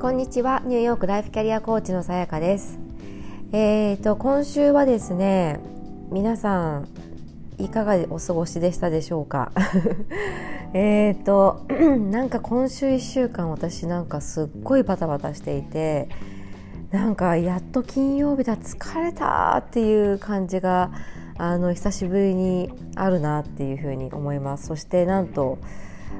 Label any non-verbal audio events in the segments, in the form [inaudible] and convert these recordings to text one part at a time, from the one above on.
こんにちは。ニューヨークライフキャリアコーチのさやかです。えーと今週はですね皆さんいかがお過ごしでしたでしょうか？[laughs] えっと [clears throat] なんか今週1週間私なんかすっごいバタバタしていてなんかやっと金曜日だ疲れたっていう感じがあの久しぶりにあるなっていうふうに思います。そしてなんと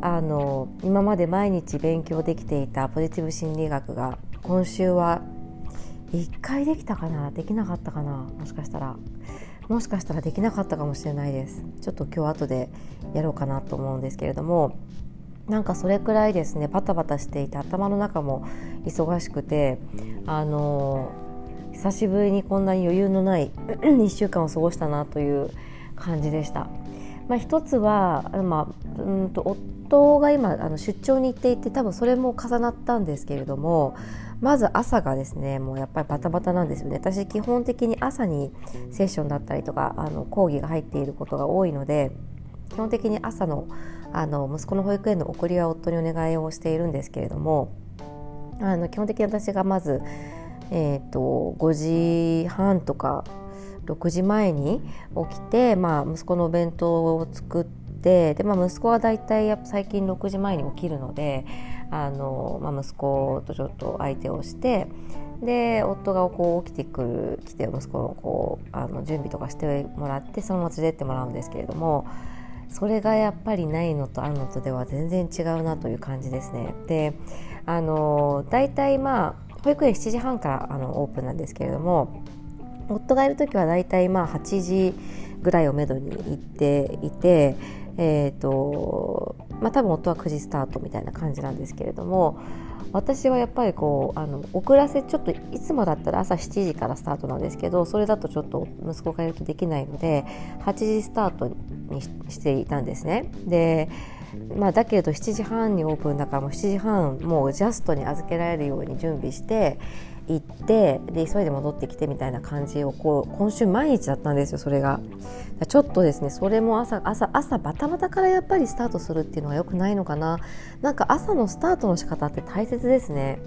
あの今まで毎日勉強できていたポジティブ心理学が今週は1回できたかな？できなかったかな？もしかしたら。もしかしたらできなかったかもしれないです。ちょっと今日後でやろうかなと思うんですけれども。なんかそれくらいですねバタバタしていて頭の中も忙しくてあの久しぶりにこんなに余裕のない [clears throat] 1週間を過ごしたなという感じでした。まあ、一つは、まあ、うんと夫が今あの出張に行っていて多分それも重なったんですけれどもまず朝がですねもうやっぱりバタバタなんですよね。私基本的に朝にセッションだったりとかあの講義が入っていることが多いので基本的に朝のあの息子の保育園の送りは夫にお願いをしているんですけれどもあの基本的に私がまず、えーと、5時半とか6時前に起きて、まあ、息子のお弁当を作ってで、まあ、息子はだいたい最近6時前に起きるのであの、まあ、息子とちょっと相手をしてで夫がこう起きてくる来て息子のこうあの準備とかしてもらってそのまま連れてってもらうんですけれどもそれがやっぱりないのとあるのとでは全然違うなという感じですね。であの大体まあ保育園7時半からあのオープンなんですけれども夫がいる時は大体まあ8時ぐらいをめどに行っていて、えーとまあ、多分夫は9時スタートみたいな感じなんですけれども私はやっぱりこうあの遅らせちょっといつもだったら朝7時からスタートなんですけどそれだとちょっと息子がいるとできないので8時スタートにしていたんですね。でまあ、だけど7時半にオープンだからもう7時半もうジャストに預けられるように準備して行ってで急いで戻ってきてみたいな感じをこう今週毎日だったんですよそれが。ちょっとですねそれも朝朝朝バタバタからやっぱりスタートするっていうのは良くないのかな。なんか朝のスタートの仕方って大切ですね。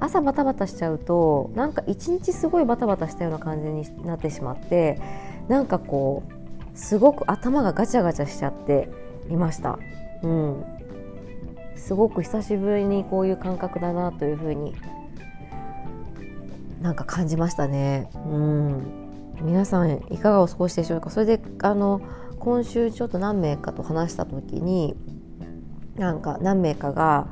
朝バタバタしちゃうとなんか一日すごいバタバタしたような感じになってしまってなんかこうすごく頭がガチャガチャしちゃっていました。うん。すごく久しぶりにこういう感覚だなというふうになんか感じましたね。うん皆さんいかがお過ごしでしょうか？それであの今週ちょっと何名かと話した時になんか何名かが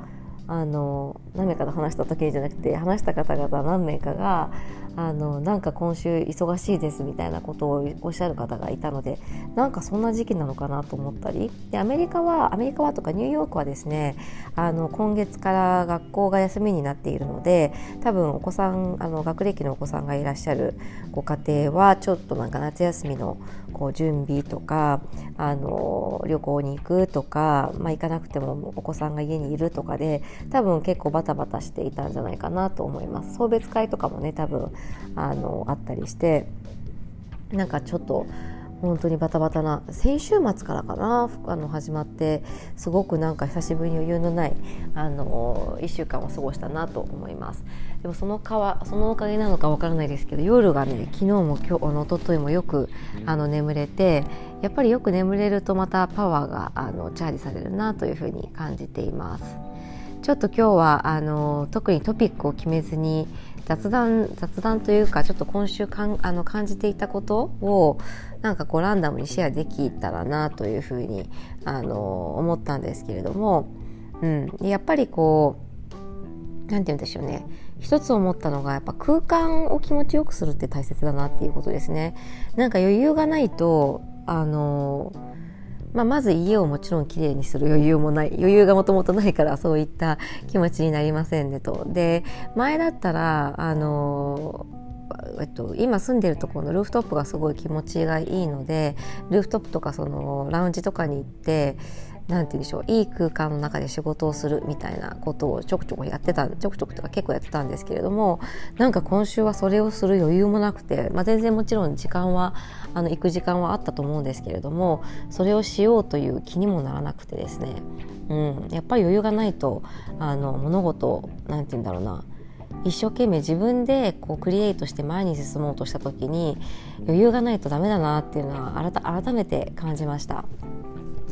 あの何名かと話した時じゃなくて話した方々何名かがあのなんか今週忙しいですみたいなことをおっしゃる方がいたのでなんかそんな時期なのかなと思ったり。でアメリカはアメリカはとかニューヨークはですねあの今月から学校が休みになっているので多分お子さんあの学歴のお子さんがいらっしゃるご家庭はちょっとなんか夏休みのこう準備とかあの旅行に行くとか、まあ、行かなくてもお子さんが家にいるとかで多分結構バタバタしていたんじゃないかなと思います。送別会とかもね多分あのあったりしてなんかちょっと本当にバタバタな先週末からかなあの始まってすごくなんか久しぶりに余裕のないあの1週間を過ごしたなと思います。でもそのかわそのおかげなのかわからないですけど夜がね昨日も今日あの一昨日もよくあの眠れてやっぱりよく眠れるとまたパワーがあのチャージされるなというふうに感じています。ちょっと今日はあの特にトピックを決めずに雑談雑談というかちょっと今週かんあの感じていたことをなんかこうランダムにシェアできたらなというふうにあの思ったんですけれども、うん、やっぱりこう何て言うんでしょうね一つ思ったのがやっぱ空間を気持ちよくするって大切だなっていうことですね。なんか余裕がないとあのまあ、まず家をもちろんきれいにする余裕もない余裕がもともとないからそういった気持ちになりませんねと。で前だったらあのえっと、今住んでるところのルーフトップがすごい気持ちがいいのでルーフトップとかそのラウンジとかに行って何て言うんでしょういい空間の中で仕事をするみたいなことをちょくちょくやってたちょくちょくとか結構やってたんですけれどもなんか今週はそれをする余裕もなくて、まあ、全然もちろん時間はあの行く時間はあったと思うんですけれどもそれをしようという気にもならなくてですね、うん、やっぱり余裕がないとあの物事何て言うんだろうな。一生懸命自分でこうクリエイトして前に進もうとした時に余裕がないとダメだなっていうのは改めて感じました。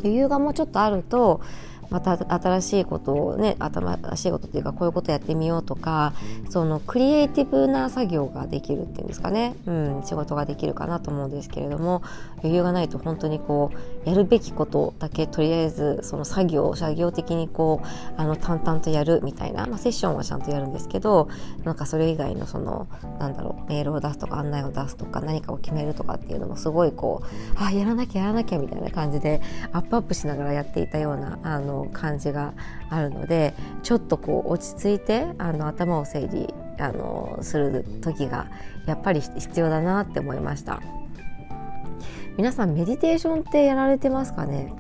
余裕がもうちょっとあるとまた新しいことをね新しいことっていうかこういうことやってみようとかそのクリエイティブな作業ができるっていうんですかね、うん、仕事ができるかなと思うんですけれども余裕がないと本当にこうやるべきことだけとりあえずその作業作業的にこうあの淡々とやるみたいな、まあ、セッションはちゃんとやるんですけどなんかそれ以外のそのなんだろうメールを出すとか案内を出すとか何かを決めるとかっていうのもすごいこうあやらなきゃやらなきゃみたいな感じでアップアップしながらやっていたようなあの感じがあるのでちょっとこう落ち着いてあの頭を整理あのする時がやっぱり必要だなって思いました。皆さんメディテーションってやられてますかね？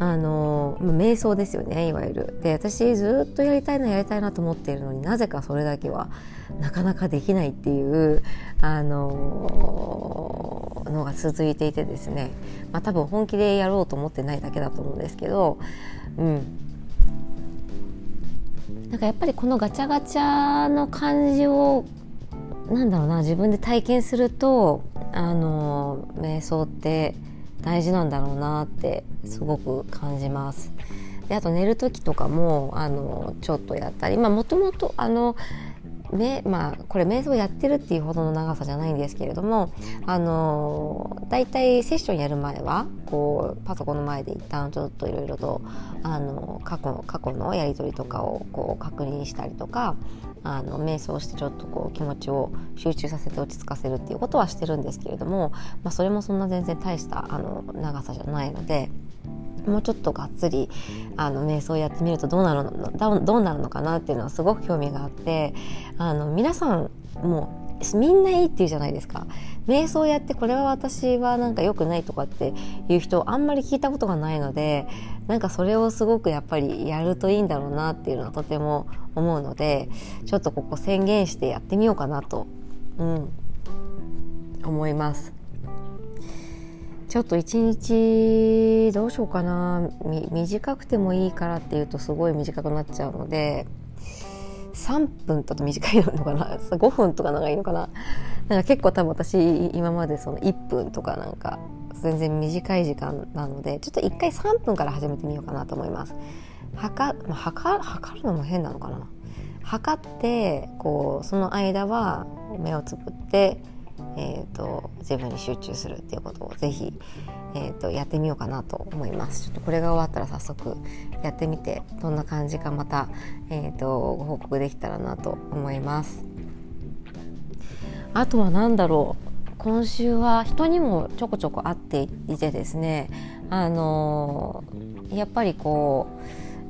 あの瞑想ですよねいわゆる。で私ずっとやりたいなやりたいなと思っているのになぜかそれだけはなかなかできないっていうあののが続いていてですね、まあ、多分本気でやろうと思ってないだけだと思うんですけど、うん、なんかやっぱりこのガチャガチャの感じをなんだろうな自分で体験するとあの瞑想って大事なんだろうなってすごく感じます。であと寝る時とかもあのちょっとやったりもともとあのめまあこれ瞑想やってるっていうほどの長さじゃないんですけれどもあのだいたいセッションやる前はこうパソコンの前で一旦ちょっといろいろとあの過去過去のやり取りとかをこう確認したりとかあの瞑想してちょっとこう気持ちを集中させて落ち着かせるっていうことはしてるんですけれども、まあ、それもそんな全然大したあの長さじゃないので。もうちょっとがっつりあの瞑想やってみるとどうなるのどうなるのかなっていうのはすごく興味があってあの皆さんもみんないいっていうじゃないですか瞑想やってこれは私はなんか良くないとかっていう人あんまり聞いたことがないのでなんかそれをすごくやっぱりやるといいんだろうなっていうのはとても思うのでちょっとここ宣言してやってみようかなと、うん、思います。ちょっと一日どうしようかな。短くてもいいからっていうとすごい短くなっちゃうので3分だと短いのかな。[laughs] 5分とか長いのかな。なんか結構多分私今までその1分とかなんか全然短い時間なのでちょっと1回3分から始めてみようかなと思います。測,、まあ、測測るのも変なのかな。測ってこうその間は目をつぶってえーと、自分に集中するっていうことをぜひ、えーと、やってみようかなと思います。ちょっとこれが終わったら早速やってみてどんな感じかまた、えーと、ご報告できたらなと思います。あとは何だろう。今週は人にもちょこちょこ会っていてですねあのー、やっぱりこ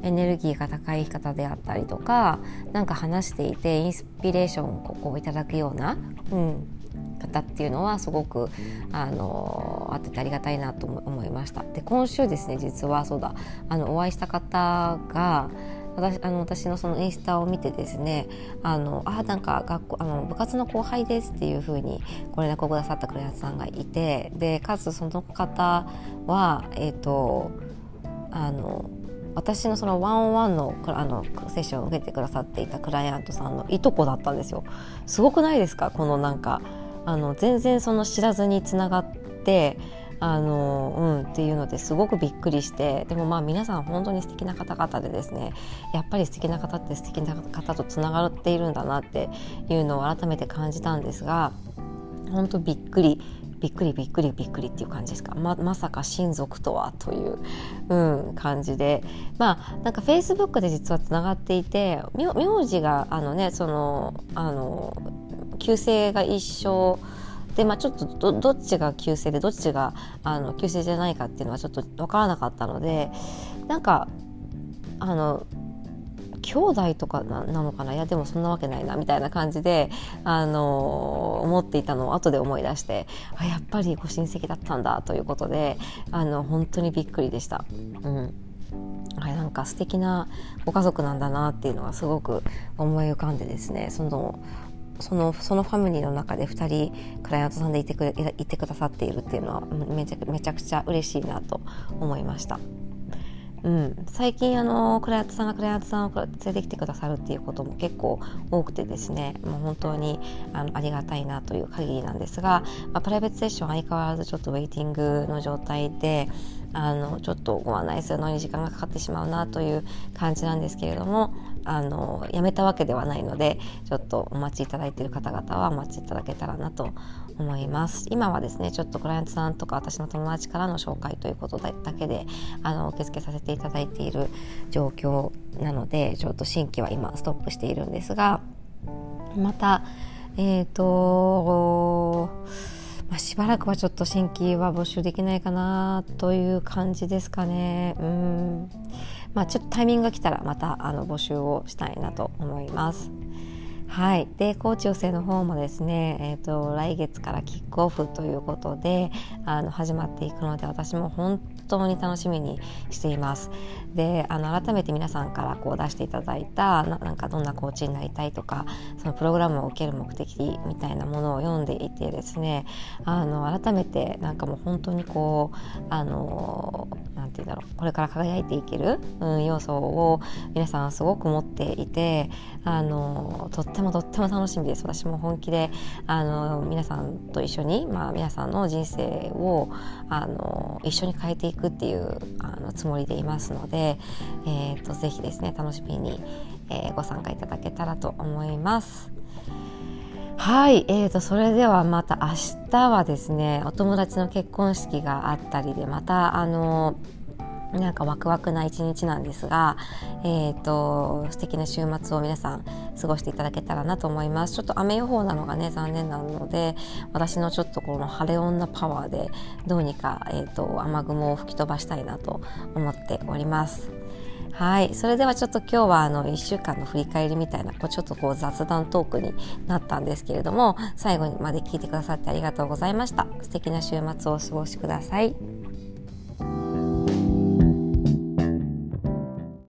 うエネルギーが高い方であったりとか何か話していてインスピレーションをこういただくような、うん、方っていうのはすごくあのあっててありがたいなと思いました。で今週ですね実はそうだあのお会いした方が私あの私のそのインスタを見てですねあのあなんか学校あの部活の後輩ですっていうふうにご連絡をくださったクライアントさんがいてでかつその方はえっ、ー、とあの私のそのワンオンワンのあのセッションを受けてくださっていたクライアントさんのいとこだったんですよ。すごくないですか？このなんかあの全然その知らずにつながってあのうんっていうのですごくびっくりしてでもまあ皆さん本当に素敵な方々でですねやっぱり素敵な方って素敵な方とつながっているんだなっていうのを改めて感じたんですが本当びっくりびっくりびっくりびっくりっていう感じですか。ままさか親族とはという、うん、感じで。まあなんかフェイスブックで実はつながっていて名字があのねそのあの旧姓が一緒で、まあ、ちょっとどっちが旧姓でどっちがあの旧姓じゃないかっていうのはちょっと分からなかったのでなんかあの兄弟とかなのかな？いやでもそんなわけないなみたいな感じで、あの思っていたのを後で思い出してあやっぱりご親戚だったんだということであの本当にびっくりでした。うんか素敵なご家族なんだなっていうのがすごく思い浮かんでですねそのそのそのファミリーの中で2人クライアントさんでいてくいてくださっているっていうのはめちゃめちゃくちゃ嬉しいなと思いました。うん、最近あのクライアントさんがクライアントさんを連れてきてくださるっていうことも結構多くてですねもう本当にあのありがたいなという限りなんですが、まあ、プライベートセッション相変わらずちょっとウェイティングの状態であのちょっとご案内するのに時間がかかってしまうなという感じなんですけれどもあのやめたわけではないのでちょっとお待ちいただいている方々はお待ちいただけたらなと思います今はですねちょっとクライアントさんとか私の友達からの紹介ということだけであの受付させていただいている状況なのでちょっと新規は今ストップしているんですがまたえっ、ー、とまあ、しばらくはちょっと新規は募集できないかなという感じですかね。うんまあ、ちょっとタイミングが来たらまたあの募集をしたいなと思います。はい、でコーチ養成の方もですね、えーと、来月からキックオフということであの始まっていくので私も本当に楽しみにしています。であの改めて皆さんからこう出していただいたなんかどんなコーチになりたいとかそのプログラムを受ける目的みたいなものを読んでいてですねあの改めてなんかもう本当にこうあのなんて言うんだろうこれから輝いていける、うん、要素を皆さんすごく持っていてあのとってももとっても楽しみです私も本気であの皆さんと一緒に、まあ、皆さんの人生をあの一緒に変えていくっていうあのつもりでいますので、えーと、ぜひですね楽しみに、えー、ご参加いただけたらと思います。はい、えーと、それではまた明日はですねお友達の結婚式があったりでまたあのなんかワクワクな一日なんですが、えーと、素敵な週末を皆さん過ごしていただけたらなと思いますちょっと雨予報なのがね残念なので私のちょっとこの晴れ女パワーでどうにか、えーと雨雲を吹き飛ばしたいなと思っております。はいそれではちょっと今日はあの1週間の振り返りみたいなこうちょっとこう雑談トークになったんですけれども最後にまで聞いてくださってありがとうございました素敵な週末をお過ごしください。